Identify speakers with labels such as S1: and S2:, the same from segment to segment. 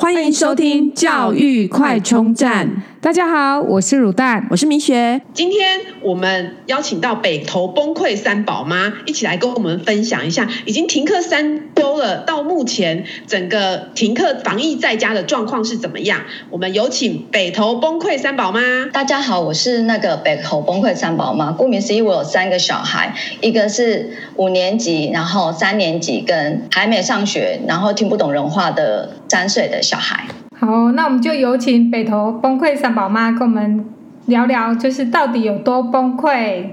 S1: 欢迎收听教育快充站。
S2: 大家好，我是乳蛋，
S1: 我是明雪。今天我们邀请到北投崩溃三宝妈一起来跟我们分享一下，已经停课三周了，到目前整个停课防疫在家的状况是怎么样？我们有请北投崩溃三宝妈。
S3: 大家好，我是那个北投崩溃三宝妈。顾名思义，我有三个小孩，一个是五年级，然后三年级跟还没上学，然后听不懂人话的三岁的小孩。
S2: 好，那我们就有请北投崩溃三宝妈跟我们聊聊，就是到底有多崩溃。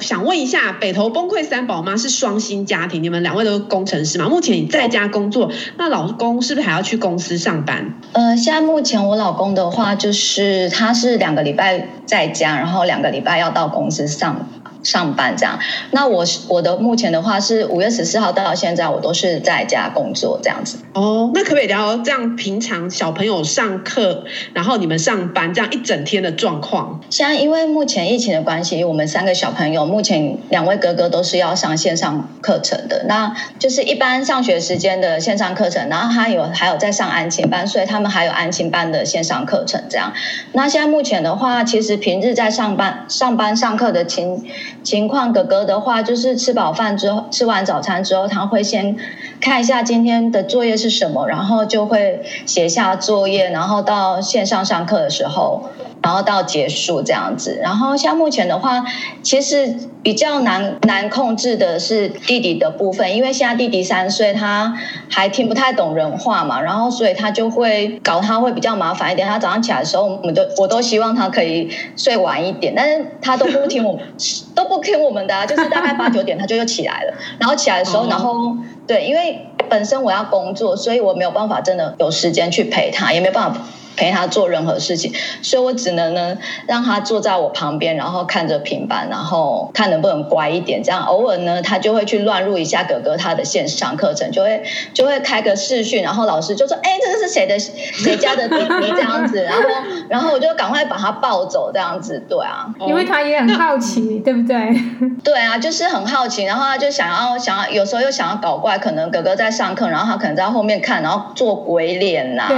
S1: 想问一下，北投崩溃三宝妈是双薪家庭，你们两位都是工程师吗？目前你在家工作，那老公是不是还要去公司上班？
S3: 呃，现在目前我老公的话，就是他是两个礼拜在家，然后两个礼拜要到公司上。上班这样，那我我的目前的话是五月十四号到现在，我都是在家工作这样子。
S1: 哦，那可不可以聊这样平常小朋友上课，然后你们上班这样一整天的状况？
S3: 现在因为目前疫情的关系，我们三个小朋友目前两位哥哥都是要上线上课程的，那就是一般上学时间的线上课程，然后他有还有在上安亲班，所以他们还有安亲班的线上课程这样。那现在目前的话，其实平日在上班上班上课的情。情况，哥哥的话就是吃饱饭之后，吃完早餐之后，他会先看一下今天的作业是什么，然后就会写下作业，然后到线上上课的时候，然后到结束这样子。然后像目前的话，其实比较难难控制的是弟弟的部分，因为现在弟弟三岁，他还听不太懂人话嘛，然后所以他就会搞他会比较麻烦一点。他早上起来的时候，我们都我都希望他可以睡晚一点，但是他都不听我们 都不听我们的啊，就是大概八九点他就又起来了，然后起来的时候，然后对，因为本身我要工作，所以我没有办法真的有时间去陪他，也没办法。陪他做任何事情，所以我只能呢让他坐在我旁边，然后看着平板，然后看能不能乖一点。这样偶尔呢，他就会去乱入一下哥哥他的线上课程，就会就会开个视讯，然后老师就说：“哎，这个是谁的 谁家的弟弟？”这样子，然后然后我就赶快把他抱走，这样子。对啊，
S2: 因为他也很好奇，对不对？
S3: 对啊，就是很好奇，然后他就想要想要，有时候又想要搞怪，可能哥哥在上课，然后他可能在后面看，然后做鬼脸呐、啊，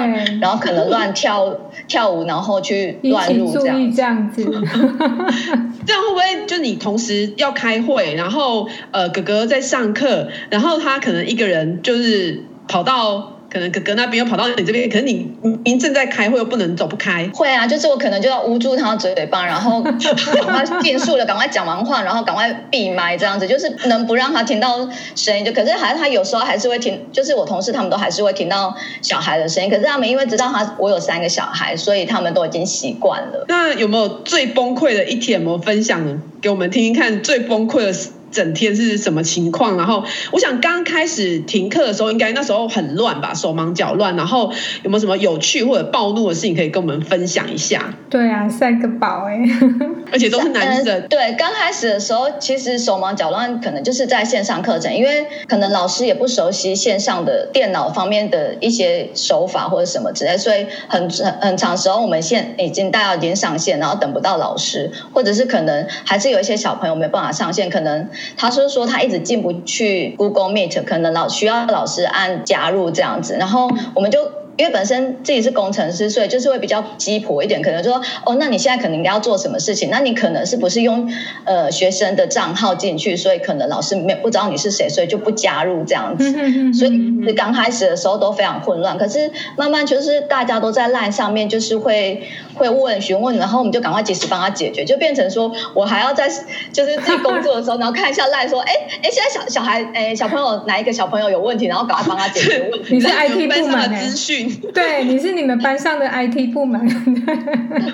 S3: 然后可能乱跳。跳跳舞，然后去乱入这样
S2: 这样子，
S1: 这样会不会就你同时要开会，然后呃哥哥在上课，然后他可能一个人就是跑到。可能哥哥那边又跑到你这边，可是你您正在开会又不能走不开。
S3: 会啊，就是我可能就要捂住他嘴巴，然后 赶快迅速的赶快讲完话，然后赶快闭麦这样子，就是能不让他听到声音。就可是还是他有时候还是会听，就是我同事他们都还是会听到小孩的声音。可是他们因为知道他我有三个小孩，所以他们都已经习惯了。
S1: 那有没有最崩溃的一天？有没有分享给我们听听看？最崩溃的。整天是什么情况？然后我想刚开始停课的时候，应该那时候很乱吧，手忙脚乱。然后有没有什么有趣或者暴怒的事情可以跟我们分享一下？
S2: 对啊，三个宝哎，
S1: 而且都是男生。
S3: 呃、对，刚开始的时候其实手忙脚乱，可能就是在线上课程，因为可能老师也不熟悉线上的电脑方面的一些手法或者什么之类，所以很很很长时候我们现已经大家已经上线，然后等不到老师，或者是可能还是有一些小朋友没办法上线，可能。他是说他一直进不去 Google Meet，可能老需要老师按加入这样子，然后我们就。因为本身自己是工程师，所以就是会比较鸡婆一点，可能就说哦，那你现在可能应该要做什么事情？那你可能是不是用呃学生的账号进去，所以可能老师没不知道你是谁，所以就不加入这样子。所以刚开始的时候都非常混乱，可是慢慢就是大家都在 LINE 上面，就是会会问询问，然后我们就赶快及时帮他解决，就变成说我还要在就是自己工作的时候，然后看一下 LINE 说，哎哎，现在小小孩哎小朋友哪一个小朋友有问题，然后赶快帮他解决问题。
S2: 你是 IT 部门的
S1: 资讯。
S2: 对，你是你们班上的 IT 部门。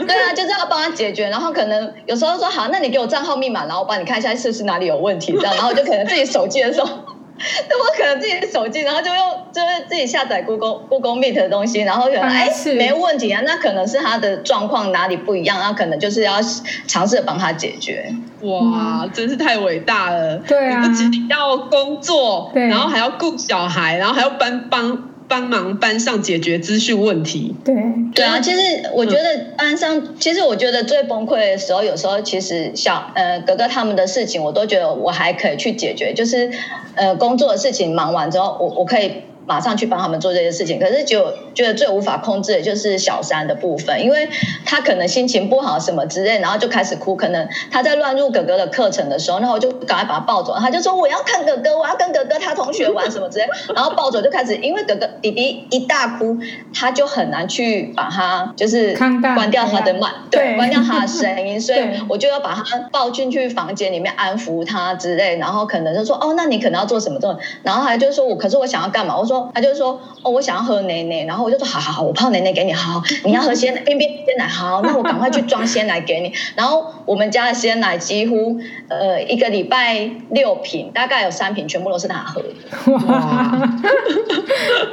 S3: 对啊，就是要帮他解决，然后可能有时候说好，那你给我账号密码，然后我帮你看一下是不是哪里有问题，这样，然后就可能自己手机的时候。那我可能自己的手机，然后就用就是自己下载 Google Google Meet 的东西，然后可能哎没问题啊，那可能是他的状况哪里不一样，那可能就是要尝试的帮他解决。
S1: 哇，真是太伟大了！
S2: 对啊，
S1: 你不仅要工作，对，然后还要顾小孩，然后还要帮帮帮忙班上解决资讯问题。
S2: 对
S3: 对啊，其实我觉得班上，嗯、其实我觉得最崩溃的时候，有时候其实小呃哥哥他们的事情，我都觉得我还可以去解决，就是呃工作的事情忙完之后，我我可以。马上去帮他们做这些事情，可是就觉得最无法控制的就是小三的部分，因为他可能心情不好什么之类，然后就开始哭。可能他在乱入哥哥的课程的时候，然后我就赶快把他抱走，他就说我要看哥哥，我要跟哥哥他同学玩什么之类，然后抱走就开始，因为哥哥弟弟一大哭，他就很难去把他就是关掉他的麦，对，关掉他的声音，所以我就要把他抱进去房间里面安抚他之类，然后可能就说哦，那你可能要做什么做，然后他就说我可是我想要干嘛，我说。他就说：“哦，我想要喝奶奶。”然后我就说：“好好好，我泡奶奶给你。好，你要喝鲜奶，冰冰鲜奶。好，那我赶快去装鲜奶给你。然后我们家的鲜奶几乎呃一个礼拜六瓶，大概有三瓶全部都是他喝的。哇！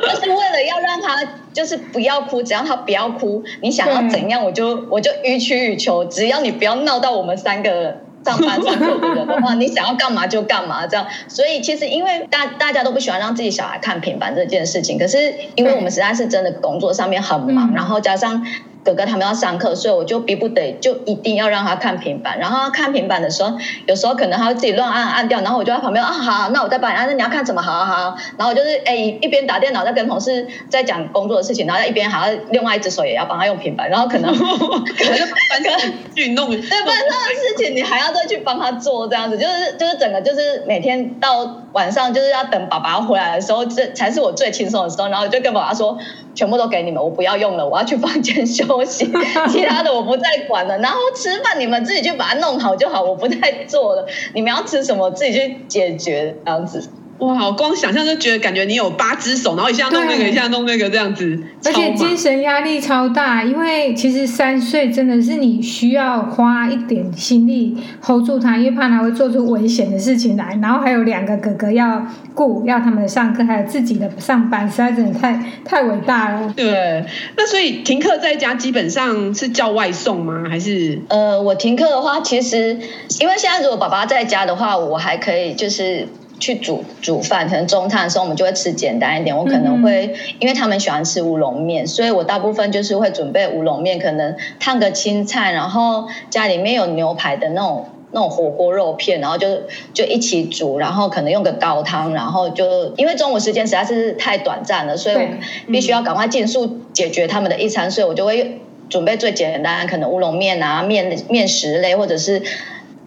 S3: 就是为了要让他就是不要哭，只要他不要哭，你想要怎样，我就我就予取予求，只要你不要闹到我们三个人。”上班上课的人的话，你想要干嘛就干嘛，这样。所以其实因为大大家都不喜欢让自己小孩看平板这件事情，可是因为我们实在是真的工作上面很忙，然后加上。哥哥他们要上课，所以我就逼不得，就一定要让他看平板。然后他看平板的时候，有时候可能他会自己乱按按掉，然后我就在旁边啊，好，那我再帮你按。那你要看什么？好好好。然后我就是哎，一边打电脑在跟同事在讲工作的事情，然后一边还要另外一只手也要帮他用平板。然后可能 可能就班上去弄，对班上的事情你还要再去帮他做，这样子就是就是整个就是每天到晚上就是要等爸爸回来的时候，这才是我最轻松的时候。然后我就跟爸爸说。全部都给你们，我不要用了，我要去房间休息，其他的我不再管了。然后吃饭你们自己去把它弄好就好，我不再做了。你们要吃什么自己去解决，这样子。
S1: 哇，我光想象就觉得感觉你有八只手，然后一下弄那个，一下弄那个这样子，
S2: 而且精神压力超大。因为其实三岁真的是你需要花一点心力 hold 住他，因为怕他会做出危险的事情来。然后还有两个哥哥要顾，要他们上课，还有自己的上班，实在真的太太伟大了。
S1: 对，那所以停课在家基本上是叫外送吗？还是？
S3: 呃，我停课的话，其实因为现在如果爸爸在家的话，我还可以就是。去煮煮饭，可能中餐的时候我们就会吃简单一点。我可能会，嗯、因为他们喜欢吃乌龙面，所以我大部分就是会准备乌龙面，可能烫个青菜，然后家里面有牛排的那种那种火锅肉片，然后就就一起煮，然后可能用个高汤，然后就因为中午时间实在是太短暂了，所以我必须要赶快尽速解决他们的一餐，所以我就会准备最简单，可能乌龙面啊，面面食类或者是。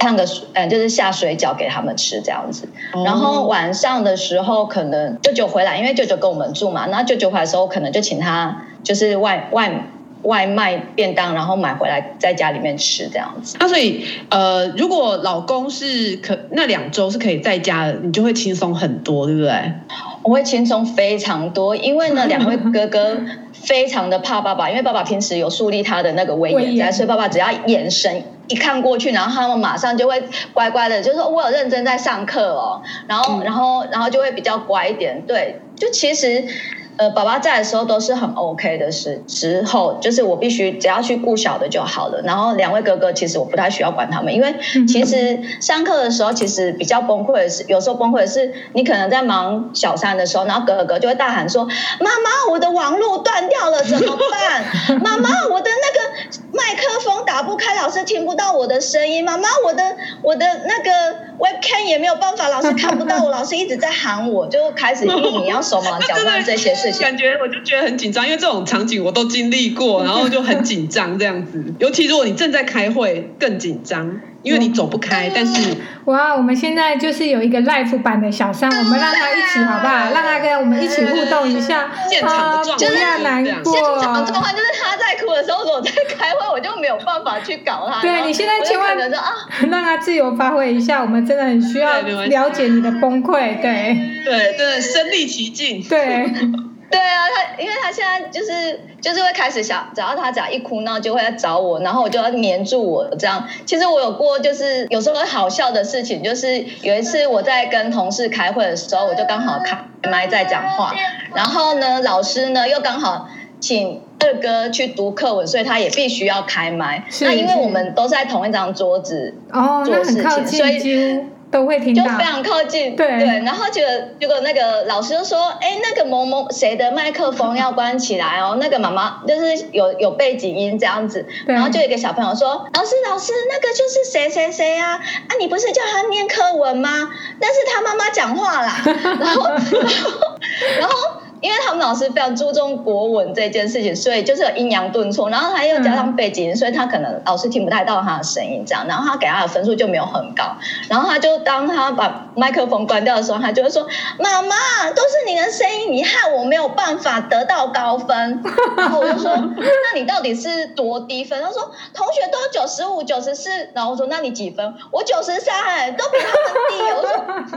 S3: 烫个嗯，就是下水饺给他们吃这样子，然后晚上的时候可能舅舅回来，因为舅舅跟我们住嘛，那舅舅回来的时候可能就请他就是外外外卖便当，然后买回来在家里面吃这样子。
S1: 那、啊、所以呃，如果老公是可那两周是可以在家的，你就会轻松很多，对不对？
S3: 我会轻松非常多，因为呢，两位哥哥非常的怕爸爸，因为爸爸平时有树立他的那个威严在，所以爸爸只要眼神一看过去，然后他们马上就会乖乖的，就是说我有认真在上课哦，然后，然后，然后就会比较乖一点，对，就其实。呃，爸爸在的时候都是很 OK 的时时候，就是我必须只要去顾小的就好了。然后两位哥哥其实我不太需要管他们，因为其实上课的时候其实比较崩溃的是，有时候崩溃的是你可能在忙小三的时候，然后哥哥就会大喊说：“妈妈，我的网络断掉了，怎么办？妈妈，我的那个麦克风打不开，老师听不到我的声音。妈妈，我的我的那个 webcam 也没有办法，老师看不到我，老师一直在喊我，就开始因为你要手忙脚 乱这些事情。”
S1: 感觉我就觉得很紧张，因为这种场景我都经历过，然后就很紧张这样子。尤其如果你正在开会，更紧张，因为你走不开。但是，
S2: 哇，我们现在就是有一个 life 版的小三，我们让他一起好不好？让他跟我们一起互动一下。
S1: 现场的状况，不要难过。
S3: 现场状况就是他在哭的时候，我在开会，我就没有办法去搞他。
S2: 对，你现在千万啊，让他自由发挥一下。我们真的很需要了解你的崩溃。对，
S1: 对，真的身临其境。
S2: 对。
S3: 对啊，他因为他现在就是就是会开始想，只要他只要一哭闹，就会来找我，然后我就要黏住我这样。其实我有过，就是有时候好笑的事情，就是有一次我在跟同事开会的时候，我就刚好开麦在讲话，然后呢，老师呢又刚好请二哥去读课文，所以他也必须要开麦。那因为我们都在同一张桌子哦，做事情，所以。
S2: 都会听到，
S3: 就非常靠近。
S2: 对
S3: 对，然后结果结果那个老师就说：“哎，那个某某谁的麦克风要关起来哦。”那个妈妈就是有有背景音这样子，然后就有一个小朋友说：“老师老师，那个就是谁谁谁呀？啊，你不是叫他念课文吗？那是他妈妈讲话啦。”然后然后然后。因为他们老师非常注重国文这件事情，所以就是有阴阳顿挫，然后他又加上背景，所以他可能老师听不太到他的声音，这样，然后他给他的分数就没有很高。然后他就当他把麦克风关掉的时候，他就会说：“妈妈，都是你的声音，你害我没有办法得到高分。” 然后我就说：“那你到底是多低分？”他说：“同学都九十五、九十四。”然后我说：“那你几分？”我九十三，哎都比他们低。我说：“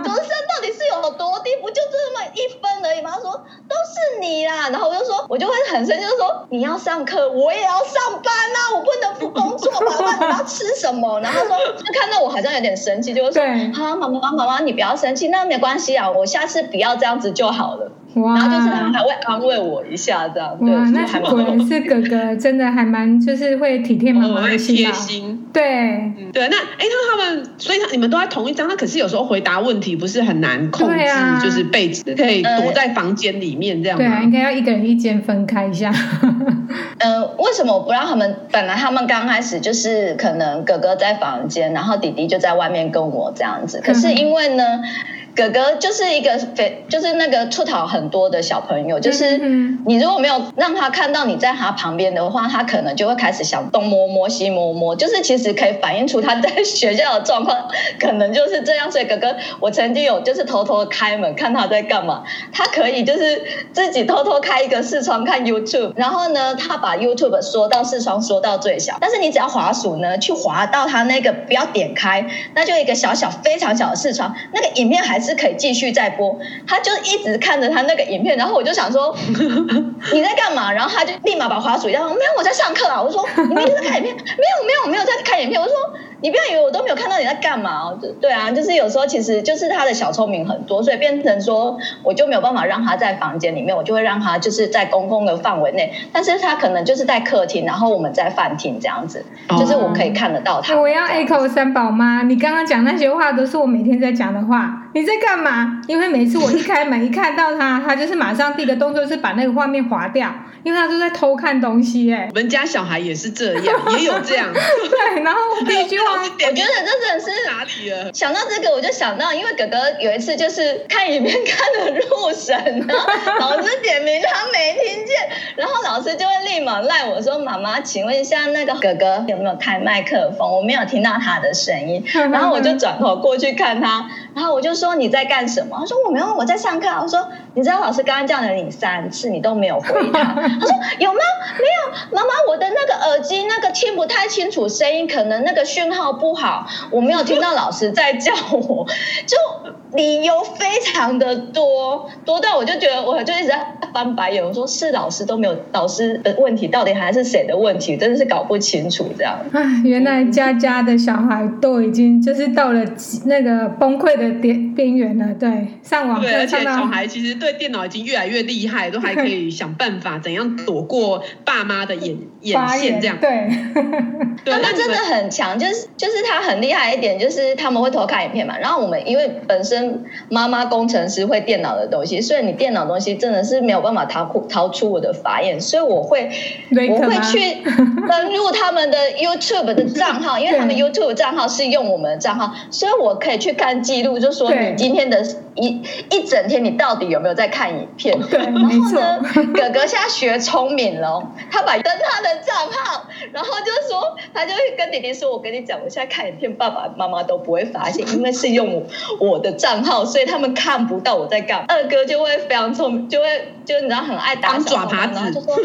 S3: 九十三到底是有多低？不就这么一分而已吗？”他说。都是你啦，然后我就说，我就会很生气，就是说你要上课，我也要上班啊，我不能不工作吧？那你要吃什么？然后说，就看到我好像有点生气，就会说，好，妈妈妈妈，你不要生气，那没关系啊，我下次不要这样子就好了。哇，然后就是他还会安慰我一下，这样。
S2: 哇，那果然是哥哥，真的还蛮就是会体贴妈妈的心。
S1: 贴心。
S2: 对，
S1: 对，那哎，那他们，所以他你们都在同一张，那可是有时候回答问题不是很难控制，就是被可以躲在房间里面这样。
S2: 对啊，应该要一个人一间分开一下。
S3: 嗯，为什么我不让他们？本来他们刚开始就是可能哥哥在房间，然后弟弟就在外面跟我这样子。可是因为呢。哥哥就是一个非，就是那个出逃很多的小朋友，就是你如果没有让他看到你在他旁边的话，他可能就会开始想东摸摸西摸摸，就是其实可以反映出他在学校的状况，可能就是这样。所以哥哥，我曾经有就是偷偷开门看他在干嘛，他可以就是自己偷偷开一个视窗看 YouTube，然后呢，他把 YouTube 缩到视窗缩到最小，但是你只要滑鼠呢，去滑到他那个不要点开，那就一个小小非常小的视窗，那个影片还是。是可以继续再播，他就一直看着他那个影片，然后我就想说你在干嘛？然后他就立马把滑鼠一放，没有，我在上课啊。我说你明明在看影片，没有没有没有在看影片。我说。你不要以为我都没有看到你在干嘛哦，对啊，就是有时候其实就是他的小聪明很多，所以变成说我就没有办法让他在房间里面，我就会让他就是在公共的范围内，但是他可能就是在客厅，然后我们在饭厅这样子，就是我可以看得到他。
S2: 我要 echo 三宝妈，你刚刚讲那些话都是我每天在讲的话，你在干嘛？因为每次我一开门一看到他，他就是马上第一个动作是把那个画面划掉，因为他都在偷看东西哎。
S1: 我们家小孩也是这样，也有这样。
S2: 对，然后我第
S3: 我觉得这真的是哪里了？想到这个，我就想到，因为哥哥有一次就是看影片看的入神，然 后老师点名他没听见，然后老师就会立马赖我说：“妈妈，请问一下那个哥哥有没有开麦克风？我没有听到他的声音。”然后我就转头过去看他，然后我就说：“你在干什么？”他说：“我没有，我在上课。”我说：“你知道老师刚刚叫了你三次，你都没有回答。”他说：“有吗？没有，妈妈，我的那个耳机那个听不太清楚声音，可能那个讯号不好。”，我没有听到老师在叫我，就理由非常的多，多到我就觉得我就一直在翻白眼。我说是老师都没有，老师的问题到底还是谁的问题？真的是搞不清楚这样。
S2: 唉，原来佳佳的小孩都已经就是到了那个崩溃的边边缘了。对，上网课
S1: 对，而且小孩其实对电脑已经越来越厉害，都还可以 想办法怎样躲过爸妈的眼 眼线这样。
S2: 对，
S3: 他们真的很强，就是就是他。很厉害一点，就是他们会偷看影片嘛。然后我们因为本身妈妈工程师会电脑的东西，所以你电脑东西真的是没有办法逃逃出我的法眼，所以我会我会去登录他们的 YouTube 的账号，因为他们 YouTube 账号是用我们的账号，所以我可以去看记录，就说你今天的一一整天你到底有没有在看影片？
S2: 对，然后
S3: 呢，哥哥现在学聪明了，他把登他的账号，然后就说他就会跟弟弟说：“我跟你讲，我现在看。”影片爸爸妈妈都不会发现，因为是用我我的账号，所以他们看不到我在干嘛。二哥就会非常聪明，就会就你知道很爱打
S1: 小孩，然后
S3: 就说，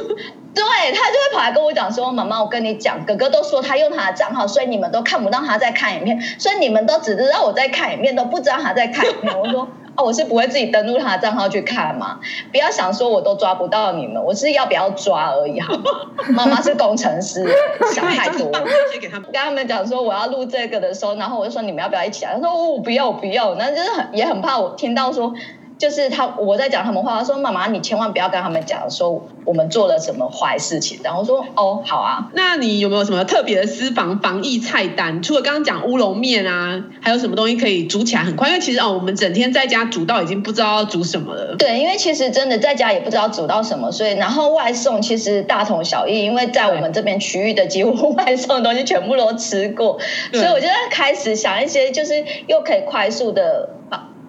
S3: 对，他就会跑来跟我讲说：“妈妈，我跟你讲，哥哥都说他用他的账号，所以你们都看不到他在看影片，所以你们都只知道我在看影片，都不知道他在看影片。”我说。哦，我是不会自己登录他的账号去看嘛，不要想说我都抓不到你们，我是要不要抓而已，好吗？妈妈是工程师，想太多。跟他们讲说我要录这个的时候，然后我就说你们要不要一起来？他说哦，不要不要，那就是很也很怕我听到说。就是他我在讲他们话，他说妈妈你千万不要跟他们讲说我们做了什么坏事情。然后我说哦好啊，
S1: 那你有没有什么特别的私房防疫菜单？除了刚刚讲乌龙面啊，还有什么东西可以煮起来很快？因为其实哦，我们整天在家煮到已经不知道要煮什么了。
S3: 对，因为其实真的在家也不知道煮到什么，所以然后外送其实大同小异，因为在我们这边区域的几乎外送的东西全部都吃过，所以我就在开始想一些就是又可以快速的。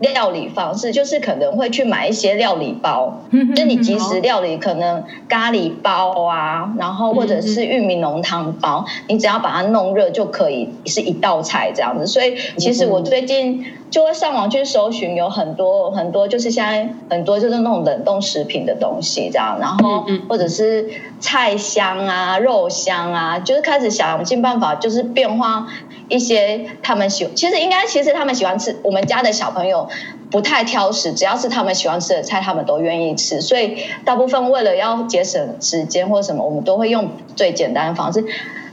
S3: 料理方式就是可能会去买一些料理包，就你即时料理可能咖喱包啊，然后或者是玉米浓汤包，你只要把它弄热就可以是一道菜这样子。所以其实我最近就会上网去搜寻，有很多很多就是现在很多就是那种冷冻食品的东西这样，然后或者是菜香啊、肉香啊，就是开始想尽办法就是变化。一些他们喜，其实应该其实他们喜欢吃。我们家的小朋友不太挑食，只要是他们喜欢吃的菜，他们都愿意吃。所以大部分为了要节省时间或什么，我们都会用最简单的方式。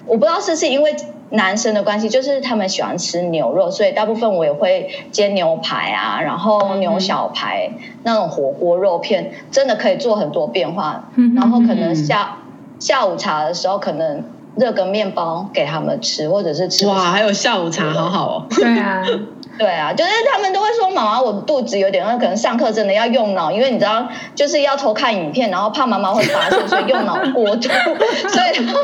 S3: 我不知道是不是因为男生的关系，就是他们喜欢吃牛肉，所以大部分我也会煎牛排啊，然后牛小排那种火锅肉片，真的可以做很多变化。然后可能下下午茶的时候可能。热个面包给他们吃，或者是吃
S1: 哇，还有下午茶，好好哦。
S2: 对啊，
S3: 对啊，就是他们都会说，妈妈，我肚子有点饿，可能上课真的要用脑，因为你知道，就是要偷看影片，然后怕妈妈会发现，所以用脑过度，所以他们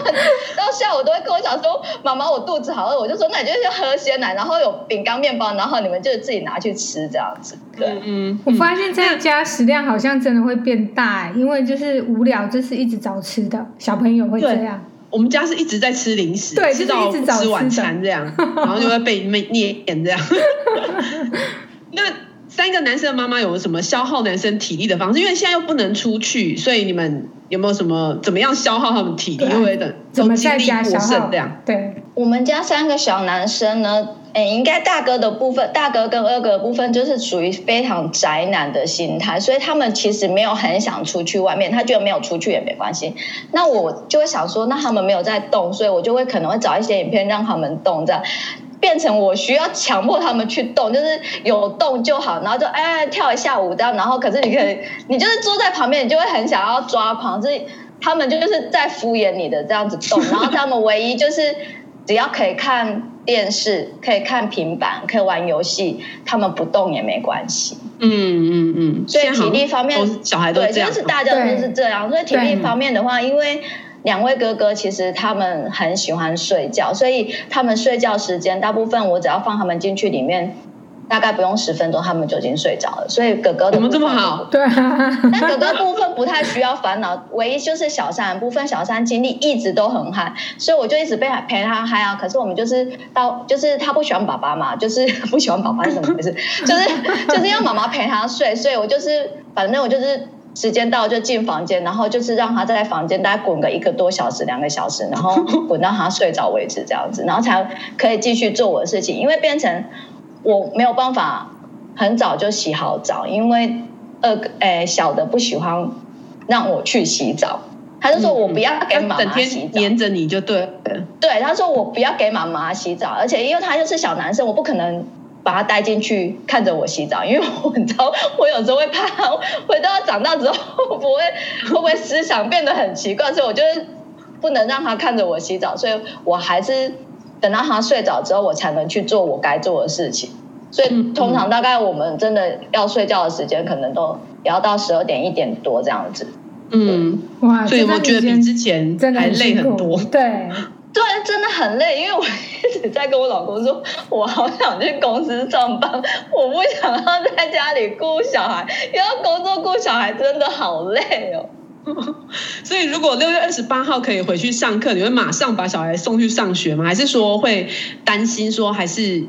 S3: 到下午都会跟我讲说，妈妈，我肚子好饿，我就说，那你就先喝鲜奶，然后有饼干面包，然后你们就自己拿去吃这样子。对，
S2: 嗯，我发现在家食量好像真的会变大，因为就是无聊，就是一直找吃的，小朋友会这样。
S1: 我们家是一直在吃零食，对，吃到吃晚餐这样，然后就会被被念这样。那三个男生的妈妈有什么消耗男生体力的方式？因为现在又不能出去，所以你们有没有什么怎么样消耗他们体力？因为等
S2: 怎么在家消耗
S3: 这样？对，我们家三个小男生呢。哎，应该大哥的部分，大哥跟二哥的部分就是属于非常宅男的心态，所以他们其实没有很想出去外面，他觉得没有出去也没关系。那我就会想说，那他们没有在动，所以我就会可能会找一些影片让他们动，这样变成我需要强迫他们去动，就是有动就好，然后就哎跳一下舞这样，然后可是你可以，你就是坐在旁边，你就会很想要抓狂，就是他们就是在敷衍你的这样子动，然后他们唯一就是只要可以看。电视可以看平板，可以玩游戏，他们不动也没关系。
S1: 嗯嗯嗯。
S3: 所以体力方面，
S1: 小孩都这样。
S3: 对，就是大家都是这样。所以体力方面的话，因为两位哥哥其实他们很喜欢睡觉，所以他们睡觉时间大部分我只要放他们进去里面。大概不用十分钟，他们就已经睡着了。所以哥哥
S1: 怎么这么好？
S2: 对啊。
S3: 但哥哥部分不太需要烦恼，唯一就是小三部分，小三精力一直都很嗨，所以我就一直陪陪他嗨啊。可是我们就是到，就是他不喜欢爸爸嘛，就是不喜欢爸爸是怎么回事？就是就是要妈妈陪他睡，所以我就是反正我就是时间到就进房间，然后就是让他在房间大概滚个一个多小时、两个小时，然后滚到他睡着为止，这样子，然后才可以继续做我的事情，因为变成。我没有办法很早就洗好澡，因为二个诶小的不喜欢让我去洗澡，他就说我不要给妈妈洗澡，
S1: 黏着你就对。
S3: 对，他说我不要给妈妈洗澡，而且因为他又是小男生，我不可能把他带进去看着我洗澡，因为我你知道我有时候会怕，回到他长大之后会不会 会不会思想变得很奇怪，所以我就是不能让他看着我洗澡，所以我还是。等到他睡着之后，我才能去做我该做的事情。所以通常大概我们真的要睡觉的时间，可能都也要到十二点一点多这样子。
S1: 嗯，哇，所以我觉得比之前还累很多。
S2: 对，
S3: 对，真的很累，因为我一直在跟我老公说，我好想去公司上班，我不想要在家里顾小孩，因为工作顾小孩真的好累哦。
S1: 所以，如果六月二十八号可以回去上课，你会马上把小孩送去上学吗？还是说会担心说，还是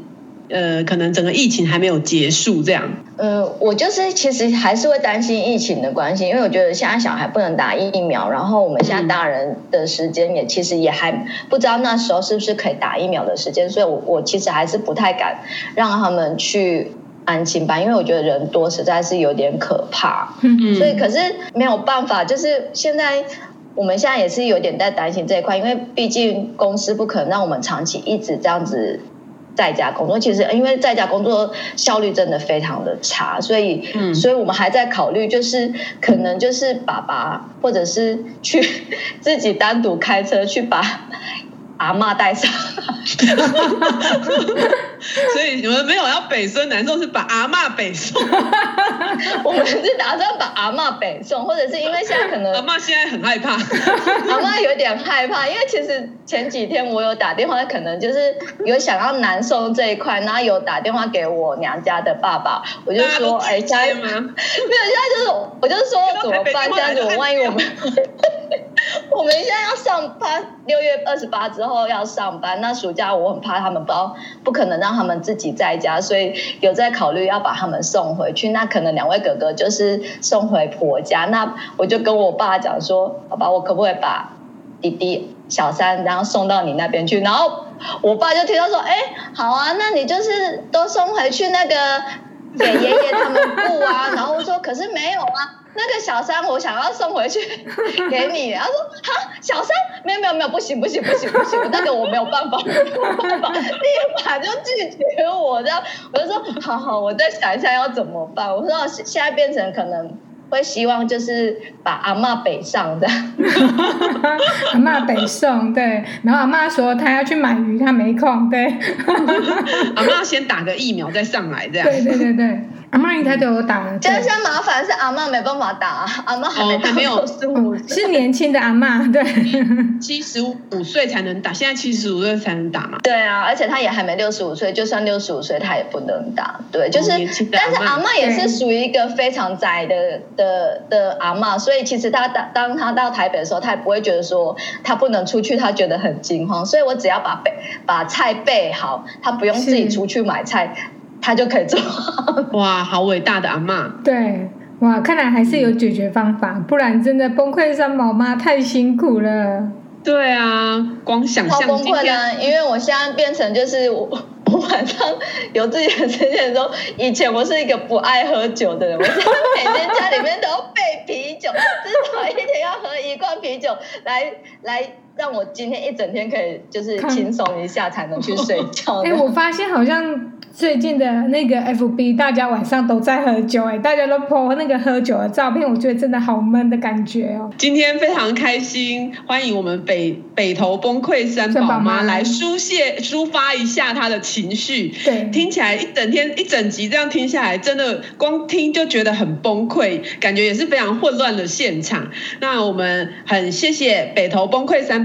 S1: 呃，可能整个疫情还没有结束这样？
S3: 呃，我就是其实还是会担心疫情的关系，因为我觉得现在小孩不能打疫苗，然后我们现在大人的时间也其实也还不知道那时候是不是可以打疫苗的时间，所以我我其实还是不太敢让他们去。安心班，因为我觉得人多实在是有点可怕，嗯，所以可是没有办法，就是现在我们现在也是有点在担心这一块，因为毕竟公司不可能让我们长期一直这样子在家工作。其实因为在家工作效率真的非常的差，所以，嗯，所以我们还在考虑，就是可能就是爸爸或者是去 自己单独开车去把。阿嬷带上，
S1: 所以你们没有要北孙南送，是把阿嬷北送。
S3: 我们是打算把阿嬷北送，或者是因为现在可能
S1: 阿妈现在很害怕，
S3: 阿妈有点害怕，因为其实前几天我有打电话，可能就是有想要南宋这一块，然后有打电话给我娘家的爸爸，我就说，哎，家人吗？没有，现在就是，我就说怎么办？这样子，我万一我们。我们现在要上班，六月二十八之后要上班。那暑假我很怕他们不知道，不可能让他们自己在家，所以有在考虑要把他们送回去。那可能两位哥哥就是送回婆家。那我就跟我爸讲说，好吧，我可不可以把弟弟小三然后送到你那边去？然后我爸就听到说，哎，好啊，那你就是都送回去那个 给爷爷他们布啊。然后我说，可是没有啊。那个小三，我想要送回去 给你。他说：“哈，小三，没有没有没有，不行不行不行不行，那个我没有办法，没有办法，立马就拒绝我。这样，我就说，好好，我再想一下要怎么办。我说，现在变成可能会希望就是把阿妈北上的，
S2: 阿妈北送，对。然后阿妈说她要去买鱼，她没空，对。
S1: 阿妈先打个疫苗再上来，这样。
S2: 对对对对。”阿嬷应该都有打了，
S3: 现在麻烦是阿嬷没办法打，阿嬷还没还没有。十五，
S2: 是年轻的阿嬷，对，
S1: 七十五岁才能打，现在七十五岁才能打嘛？
S3: 对啊，而且他也还没六十五岁，就算六十五岁他也不能打，对，就是，但是阿嬷也是属于一个非常宅的的的阿嬷，所以其实他当当他到台北的时候，他也不会觉得说他不能出去，他觉得很惊慌，所以我只要把备把菜备好，他不用自己出去买菜。他就可以做
S1: 哇，好伟大的阿嬷！
S2: 对，哇，看来还是有解决方法，不然真的崩溃三毛妈太辛苦了。
S1: 对啊，光想象
S3: 崩溃呢，因为我现在变成就是我，我晚上有自己的时间的时候，以前我是一个不爱喝酒的人，我现在每天家里面都要备啤酒，至少一天要喝一罐啤酒来来让我今天一整天可以就是轻松一下，才能去睡觉。
S2: 哎、欸，我发现好像。最近的那个 FB，大家晚上都在喝酒，哎，大家都 po 那个喝酒的照片，我觉得真的好闷的感觉哦。
S1: 今天非常开心，欢迎我们北北头崩溃三宝妈来抒泄、抒发一下她的情绪。
S2: 对，
S1: 听起来一整天一整集这样听下来，真的光听就觉得很崩溃，感觉也是非常混乱的现场。那我们很谢谢北头崩溃三